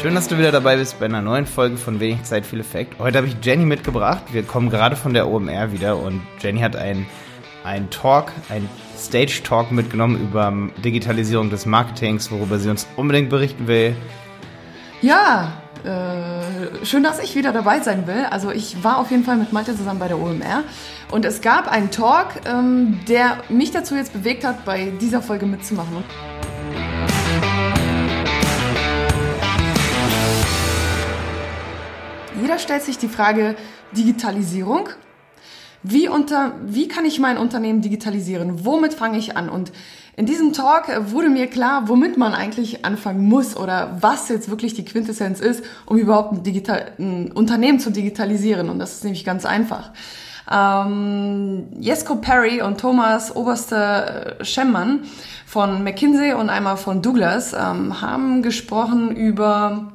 Schön, dass du wieder dabei bist bei einer neuen Folge von Wenig Zeit, viel Effekt. Heute habe ich Jenny mitgebracht. Wir kommen gerade von der OMR wieder und Jenny hat einen, Talk, einen Stage-Talk mitgenommen über Digitalisierung des Marketings, worüber sie uns unbedingt berichten will. Ja, äh, schön, dass ich wieder dabei sein will. Also ich war auf jeden Fall mit Malte zusammen bei der OMR und es gab einen Talk, ähm, der mich dazu jetzt bewegt hat, bei dieser Folge mitzumachen. Jeder stellt sich die Frage Digitalisierung. Wie, unter, wie kann ich mein Unternehmen digitalisieren? Womit fange ich an? Und in diesem Talk wurde mir klar, womit man eigentlich anfangen muss oder was jetzt wirklich die Quintessenz ist, um überhaupt ein, Digital ein Unternehmen zu digitalisieren. Und das ist nämlich ganz einfach. Ähm, Jesko Perry und Thomas Oberste äh, Schemmann von McKinsey und einmal von Douglas ähm, haben gesprochen über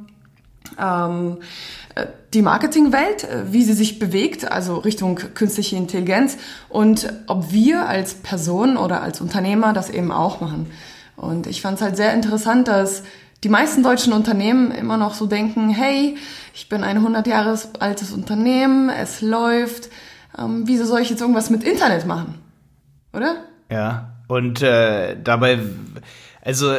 ähm, äh, die Marketingwelt, äh, wie sie sich bewegt, also Richtung künstliche Intelligenz und ob wir als Person oder als Unternehmer das eben auch machen. Und ich fand es halt sehr interessant, dass die meisten deutschen Unternehmen immer noch so denken, hey, ich bin ein 100 Jahre altes Unternehmen, es läuft, ähm, wieso soll ich jetzt irgendwas mit Internet machen? Oder? Ja, und äh, dabei, also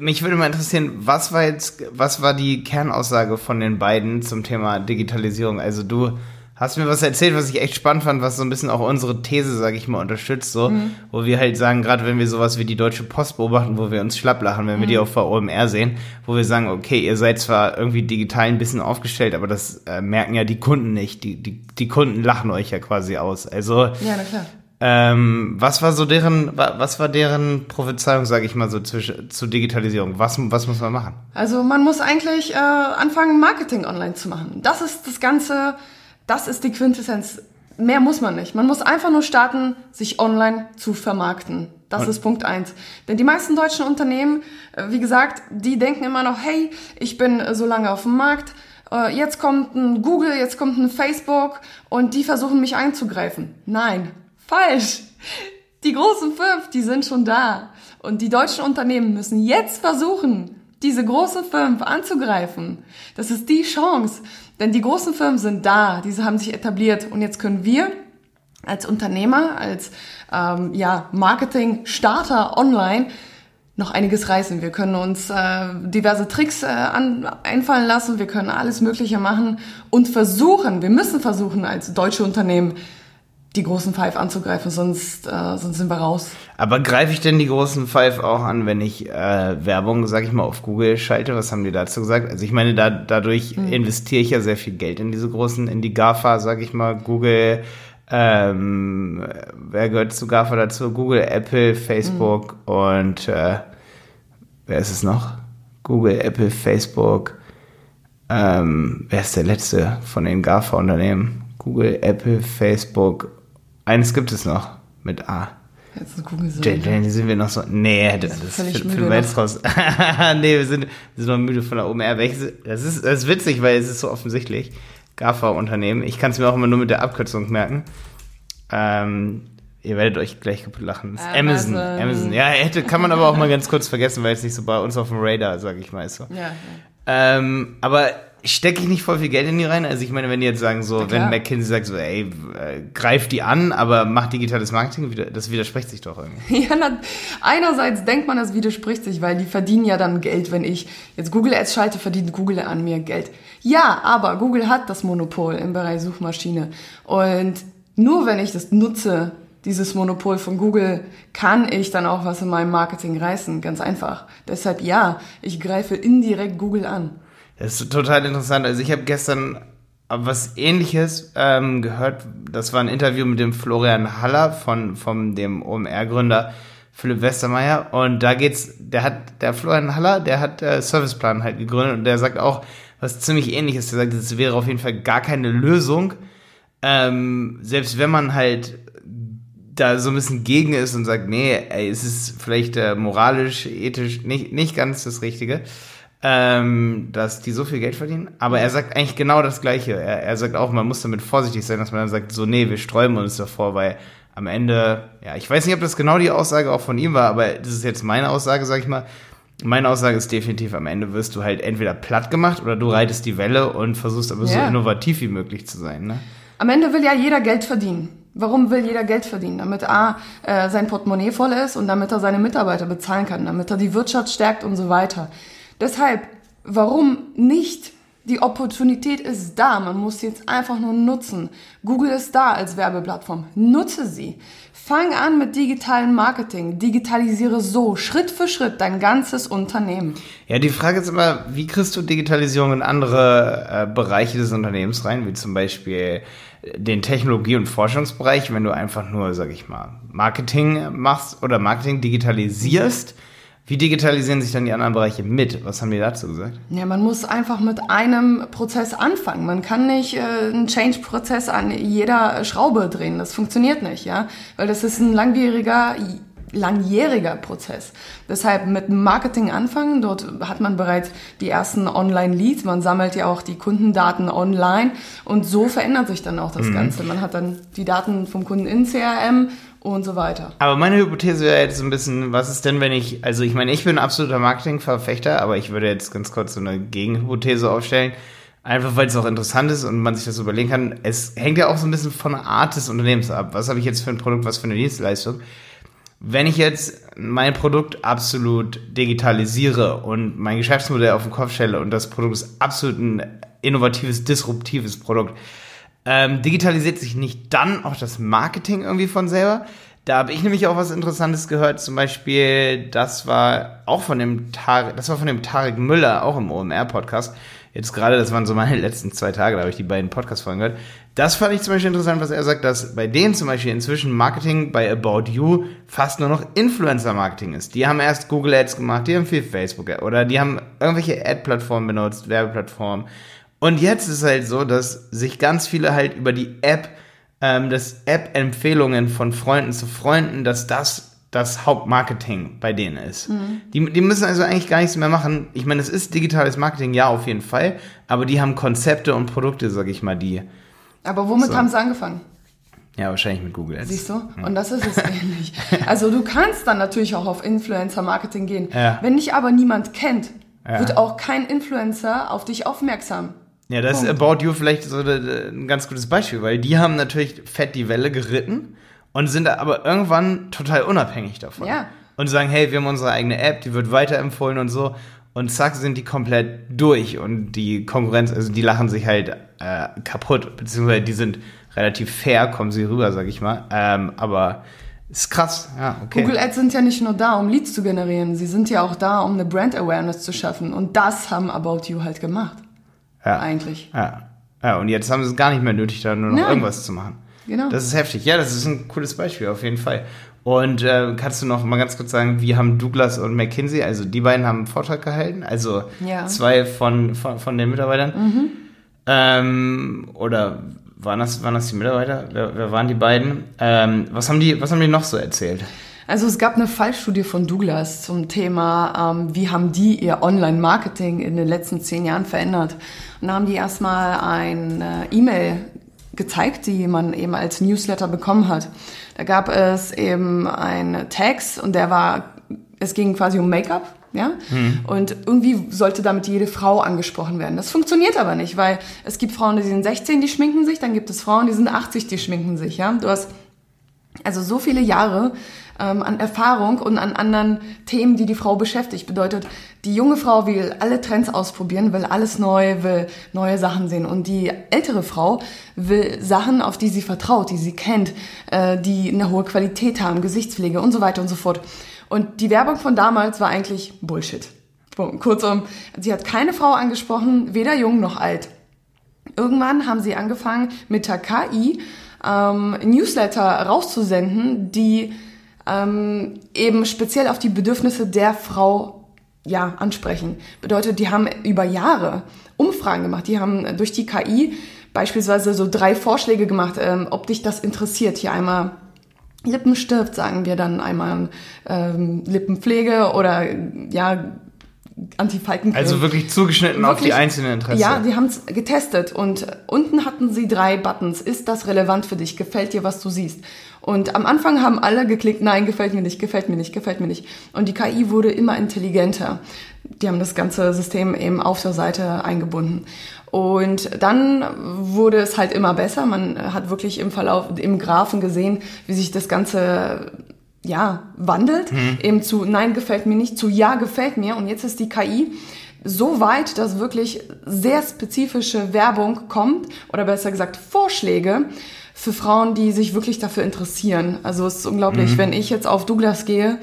mich würde mal interessieren, was war jetzt, was war die Kernaussage von den beiden zum Thema Digitalisierung? Also du hast mir was erzählt, was ich echt spannend fand, was so ein bisschen auch unsere These, sage ich mal, unterstützt, so, mhm. wo wir halt sagen, gerade wenn wir sowas wie die Deutsche Post beobachten, wo wir uns schlapp lachen, wenn wir die mhm. auf der OMR sehen, wo wir sagen, okay, ihr seid zwar irgendwie digital ein bisschen aufgestellt, aber das äh, merken ja die Kunden nicht. Die, die, die Kunden lachen euch ja quasi aus. Also ja, na klar. Ähm, was war so deren, was war deren Prophezeiung, sage ich mal so, zu, zu Digitalisierung? Was, was muss man machen? Also man muss eigentlich äh, anfangen, Marketing online zu machen. Das ist das Ganze, das ist die Quintessenz. Mehr muss man nicht. Man muss einfach nur starten, sich online zu vermarkten. Das Und? ist Punkt eins. Denn die meisten deutschen Unternehmen, äh, wie gesagt, die denken immer noch, hey, ich bin so lange auf dem Markt, äh, jetzt kommt ein Google, jetzt kommt ein Facebook und die versuchen mich einzugreifen. Nein, Falsch. Die großen fünf, die sind schon da. Und die deutschen Unternehmen müssen jetzt versuchen, diese großen fünf anzugreifen. Das ist die Chance. Denn die großen Firmen sind da, diese haben sich etabliert. Und jetzt können wir als Unternehmer, als ähm, ja, Marketing-Starter online noch einiges reißen. Wir können uns äh, diverse Tricks äh, an, einfallen lassen, wir können alles Mögliche machen und versuchen, wir müssen versuchen als deutsche Unternehmen die großen Five anzugreifen, sonst, äh, sonst sind wir raus. Aber greife ich denn die großen Five auch an, wenn ich äh, Werbung, sag ich mal, auf Google schalte? Was haben die dazu gesagt? Also ich meine, da, dadurch mhm. investiere ich ja sehr viel Geld in diese großen, in die GAFA, sag ich mal, Google, ähm, wer gehört zu GAFA dazu? Google, Apple, Facebook mhm. und äh, wer ist es noch? Google, Apple, Facebook. Ähm, wer ist der letzte von den GAFA-Unternehmen? Google, Apple, Facebook eines gibt es noch mit A. Jetzt gucken Sie Jane, sind wir noch so. Nee, das, das ist für jetzt raus. nee, wir sind, wir sind noch müde von der OMR. Das ist, das ist witzig, weil es ist so offensichtlich. GAFA-Unternehmen. Ich kann es mir auch immer nur mit der Abkürzung merken. Ähm, ihr werdet euch gleich kaputt lachen. Amazon. Amazon. Amazon. Ja, hätte, kann man aber auch mal ganz kurz vergessen, weil es nicht so bei uns auf dem Radar, sag ich mal, so. Ja, ja. Ähm, aber stecke ich nicht voll viel Geld in die rein? Also ich meine, wenn die jetzt sagen so, wenn McKinsey sagt so, ey, äh, greif die an, aber mach digitales Marketing, das widerspricht sich doch irgendwie. Ja, na, einerseits denkt man, das widerspricht sich, weil die verdienen ja dann Geld, wenn ich jetzt Google Ads schalte, verdient Google an mir Geld. Ja, aber Google hat das Monopol im Bereich Suchmaschine und nur wenn ich das nutze, dieses Monopol von Google, kann ich dann auch was in meinem Marketing reißen, ganz einfach. Deshalb ja, ich greife indirekt Google an. Das ist total interessant. Also ich habe gestern was ähnliches ähm, gehört. Das war ein Interview mit dem Florian Haller von, von dem OMR-Gründer Philipp Westermeier. Und da geht's, der hat, der Florian Haller, der hat äh, Serviceplan halt gegründet und der sagt auch was ziemlich ähnliches. Der sagt, es wäre auf jeden Fall gar keine Lösung. Ähm, selbst wenn man halt da so ein bisschen gegen ist und sagt, nee, ey, es ist vielleicht äh, moralisch, ethisch nicht, nicht ganz das Richtige ähm, dass die so viel Geld verdienen. Aber er sagt eigentlich genau das Gleiche. Er, er sagt auch, man muss damit vorsichtig sein, dass man dann sagt, so, nee, wir sträuben uns davor, weil am Ende, ja, ich weiß nicht, ob das genau die Aussage auch von ihm war, aber das ist jetzt meine Aussage, sag ich mal. Meine Aussage ist definitiv, am Ende wirst du halt entweder platt gemacht oder du reitest die Welle und versuchst aber so Ja. innovativ wie möglich zu sein. Ne? Am Ende will ja jeder Geld verdienen. Warum will jeder Geld verdienen? Damit A, äh, sein Portemonnaie voll ist und damit er seine Mitarbeiter bezahlen kann, damit er die Wirtschaft stärkt und so weiter. Deshalb, warum nicht? Die Opportunität ist da, man muss sie jetzt einfach nur nutzen. Google ist da als Werbeplattform. Nutze sie. Fang an mit digitalen Marketing. Digitalisiere so Schritt für Schritt dein ganzes Unternehmen. Ja, die Frage ist immer, wie kriegst du Digitalisierung in andere äh, Bereiche des Unternehmens rein, wie zum Beispiel den Technologie- und Forschungsbereich, wenn du einfach nur, sag ich mal, Marketing machst oder Marketing digitalisierst. Wie digitalisieren sich dann die anderen Bereiche mit? Was haben die dazu gesagt? Ja, man muss einfach mit einem Prozess anfangen. Man kann nicht äh, einen Change-Prozess an jeder Schraube drehen. Das funktioniert nicht, ja, weil das ist ein langwieriger, langjähriger Prozess. Deshalb mit Marketing anfangen. Dort hat man bereits die ersten Online-Leads. Man sammelt ja auch die Kundendaten online und so verändert sich dann auch das Ganze. Man hat dann die Daten vom Kunden in CRM und so weiter. Aber meine Hypothese wäre jetzt so ein bisschen, was ist denn, wenn ich, also ich meine, ich bin ein absoluter Marketingverfechter, aber ich würde jetzt ganz kurz so eine Gegenhypothese aufstellen. Einfach weil es auch interessant ist und man sich das überlegen kann. Es hängt ja auch so ein bisschen von der Art des Unternehmens ab. Was habe ich jetzt für ein Produkt, was für eine Dienstleistung? Wenn ich jetzt mein Produkt absolut digitalisiere und mein Geschäftsmodell auf den Kopf stelle und das Produkt ist absolut ein innovatives, disruptives Produkt, ähm, digitalisiert sich nicht dann auch das Marketing irgendwie von selber? Da habe ich nämlich auch was Interessantes gehört. Zum Beispiel, das war auch von dem Tarek, das war von dem Tarek Müller, auch im OMR-Podcast. Jetzt gerade, das waren so meine letzten zwei Tage, da habe ich die beiden Podcast-Folgen gehört. Das fand ich zum Beispiel interessant, was er sagt, dass bei denen zum Beispiel inzwischen Marketing bei About You fast nur noch Influencer-Marketing ist. Die haben erst Google Ads gemacht, die haben viel Facebook oder die haben irgendwelche Ad-Plattformen benutzt, Werbeplattformen. Und jetzt ist halt so, dass sich ganz viele halt über die App, ähm, das App-Empfehlungen von Freunden zu Freunden, dass das das Hauptmarketing bei denen ist. Die, die müssen also eigentlich gar nichts mehr machen. Ich meine, es ist digitales Marketing, ja, auf jeden Fall, aber die haben Konzepte und Produkte, sag ich mal, die, Aber womit So. haben sie angefangen? ja, wahrscheinlich mit Google Ads. Siehst du? Und das ist es ähnlich. Also du kannst dann natürlich auch auf Influencer-Marketing gehen. Ja. Wenn dich aber niemand kennt, Ja. wird auch kein Influencer auf dich aufmerksam. Ja, das ist Punkt. About You vielleicht so ein ganz gutes Beispiel, weil die haben natürlich fett die Welle geritten und sind aber irgendwann total unabhängig davon. Ja. Und sagen, hey, wir haben unsere eigene App, die wird weiterempfohlen und so. Und zack, sind die komplett durch und die Konkurrenz, also die lachen sich halt äh, kaputt, beziehungsweise die sind relativ fair, kommen sie rüber, sag ich mal. Ähm, aber ist krass, ja, okay. Google Ads sind ja nicht nur da, um Leads zu generieren. Sie sind ja auch da, um eine Brand Awareness zu schaffen. Und das haben About You halt gemacht. ja. Eigentlich. Ja. ja, und jetzt haben sie es gar nicht mehr nötig, da nur noch Nein. irgendwas zu machen. Genau. Das ist heftig. Ja, das ist ein cooles Beispiel, auf jeden Fall. Und äh, kannst du noch mal ganz kurz sagen, wie haben Douglas und McKinsey, also die beiden haben einen Vortrag gehalten, also Ja. Mhm. zwei von, von, von den Mitarbeitern. Ähm, oder waren das, waren das die Mitarbeiter? Wer, wer waren die beiden? Ähm, was, haben die, was haben die noch so erzählt? Also es gab eine Fallstudie von Douglas zum Thema, ähm, wie haben die ihr Online-Marketing in den letzten zehn Jahren verändert. Und da haben die erstmal eine E-Mail gezeigt, die man eben als Newsletter bekommen hat. Da gab es eben einen Text und der war, es ging quasi um Make-up. Ja? Und irgendwie sollte damit jede Frau angesprochen werden. Das funktioniert aber nicht, weil es gibt Frauen, die sind 16, die schminken sich, dann gibt es Frauen, die sind 80, die schminken sich. Ja? Du hast also so viele Jahre ähm, an Erfahrung und an anderen Themen, die die Frau beschäftigt. Bedeutet, die junge Frau will alle Trends ausprobieren, will alles neu, will neue Sachen sehen. Und die ältere Frau will Sachen, auf die sie vertraut, die sie kennt, äh, die eine hohe Qualität haben, Gesichtspflege und so weiter und so fort. Und die Werbung von damals war eigentlich Bullshit. Kurzum, sie hat keine Frau angesprochen, weder jung noch alt. Irgendwann haben sie angefangen, mit der KI ähm, Newsletter rauszusenden, die ähm, eben speziell auf die Bedürfnisse der Frau ja, ansprechen. Bedeutet, die haben über Jahre Umfragen gemacht. Die haben durch die KI beispielsweise so drei Vorschläge gemacht, ähm, ob dich das interessiert. Hier einmal Lippenstift, sagen wir dann einmal ähm, Lippenpflege oder ja, Anti-Falkencreme. Also wirklich zugeschnitten auf die einzelnen Interessen. Ja, die haben es getestet und unten hatten sie drei Buttons. Ist das relevant für dich? Gefällt dir, was du siehst? Und am Anfang haben alle geklickt, nein, gefällt mir nicht, gefällt mir nicht, gefällt mir nicht. Und die KI wurde immer intelligenter. Die haben das ganze System eben auf der Seite eingebunden. Und dann wurde es halt immer besser. Man hat wirklich im Verlauf, im Graphen gesehen, wie sich das Ganze ja, wandelt, mhm. eben zu Nein gefällt mir nicht, zu Ja gefällt mir. Und jetzt ist die KI so weit, dass wirklich sehr spezifische Werbung kommt, oder besser gesagt Vorschläge für Frauen, die sich wirklich dafür interessieren. Also es ist unglaublich, mhm. wenn ich jetzt auf Douglas gehe,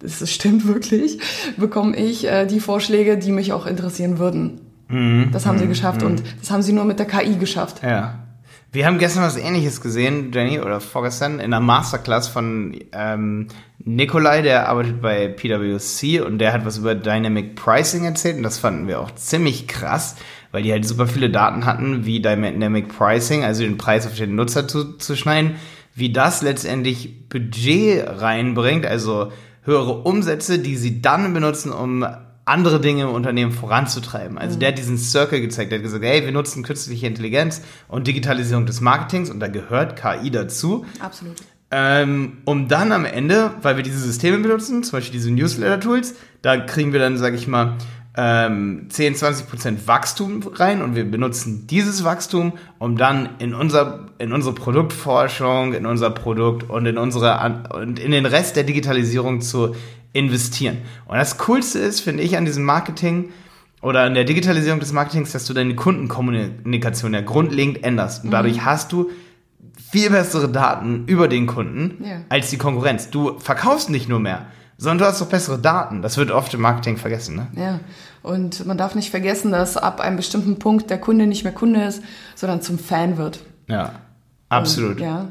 das stimmt wirklich, bekomme ich äh, die Vorschläge, die mich auch interessieren würden. Mhm. Das haben sie mhm. geschafft und mhm. das haben sie nur mit der KI geschafft. Ja. Wir haben gestern was ähnliches gesehen, Jenny, oder vorgestern, in einer Masterclass von ähm, Nikolai, der arbeitet bei PwC und der hat was über Dynamic Pricing erzählt und das fanden wir auch ziemlich krass, weil die halt super viele Daten hatten, wie Dynamic Pricing, also den Preis auf den Nutzer zu, zu schneiden, wie das letztendlich Budget reinbringt, also höhere Umsätze, die sie dann benutzen, um andere Dinge im Unternehmen voranzutreiben. Also mhm. der hat diesen Circle gezeigt, der hat gesagt, hey, wir nutzen künstliche Intelligenz und Digitalisierung des Marketings und da gehört KI dazu. Absolut. Ähm, um dann am Ende, weil wir diese Systeme benutzen, zum Beispiel diese Newsletter-Tools, da kriegen wir dann, sage ich mal, ähm, 10, 20 Prozent Wachstum rein und wir benutzen dieses Wachstum, um dann in unser in unsere Produktforschung, in unser Produkt und in unsere und in den Rest der Digitalisierung zu investieren. Und das Coolste ist, finde ich, an diesem Marketing oder an der Digitalisierung des Marketings, dass du deine Kundenkommunikation ja grundlegend änderst. Und dadurch mhm. hast du viel bessere Daten über den Kunden ja. als die Konkurrenz. Du verkaufst nicht nur mehr, sondern du hast auch bessere Daten. Das wird oft im Marketing vergessen. Ne? Ja, und man darf nicht vergessen, dass ab einem bestimmten Punkt der Kunde nicht mehr Kunde ist, sondern zum Fan wird. Ja, absolut. Und, ja,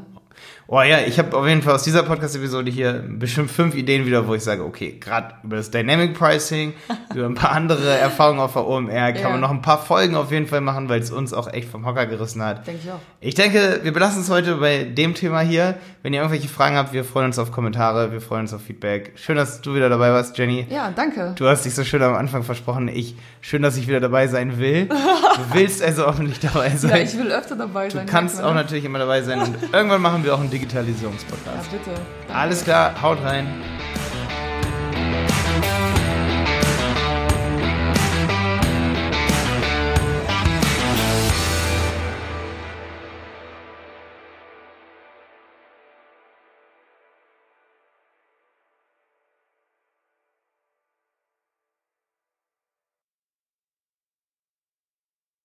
Oh ja, ich habe auf jeden Fall aus dieser Podcast-Episode hier bestimmt fünf Ideen wieder, wo ich sage, okay, gerade über das Dynamic Pricing, über ein paar andere Erfahrungen auf der OMR kann ja. man noch ein paar Folgen auf jeden Fall machen, weil es uns auch echt vom Hocker gerissen hat. Denke ich auch. Ich denke, wir belassen es heute bei dem Thema hier. Wenn ihr irgendwelche Fragen habt, wir freuen uns auf Kommentare, wir freuen uns auf Feedback. Schön, dass du wieder dabei warst, Jenny. Ja, danke. Du hast dich so schön am Anfang versprochen. Ich, schön, dass ich wieder dabei sein will. du willst also nicht dabei sein. Ja, ich will öfter dabei sein. Du kannst auch natürlich immer dabei sein und irgendwann machen wir auch einen Digitalisierungspodcast. Ja, bitte. Alles klar, haut rein.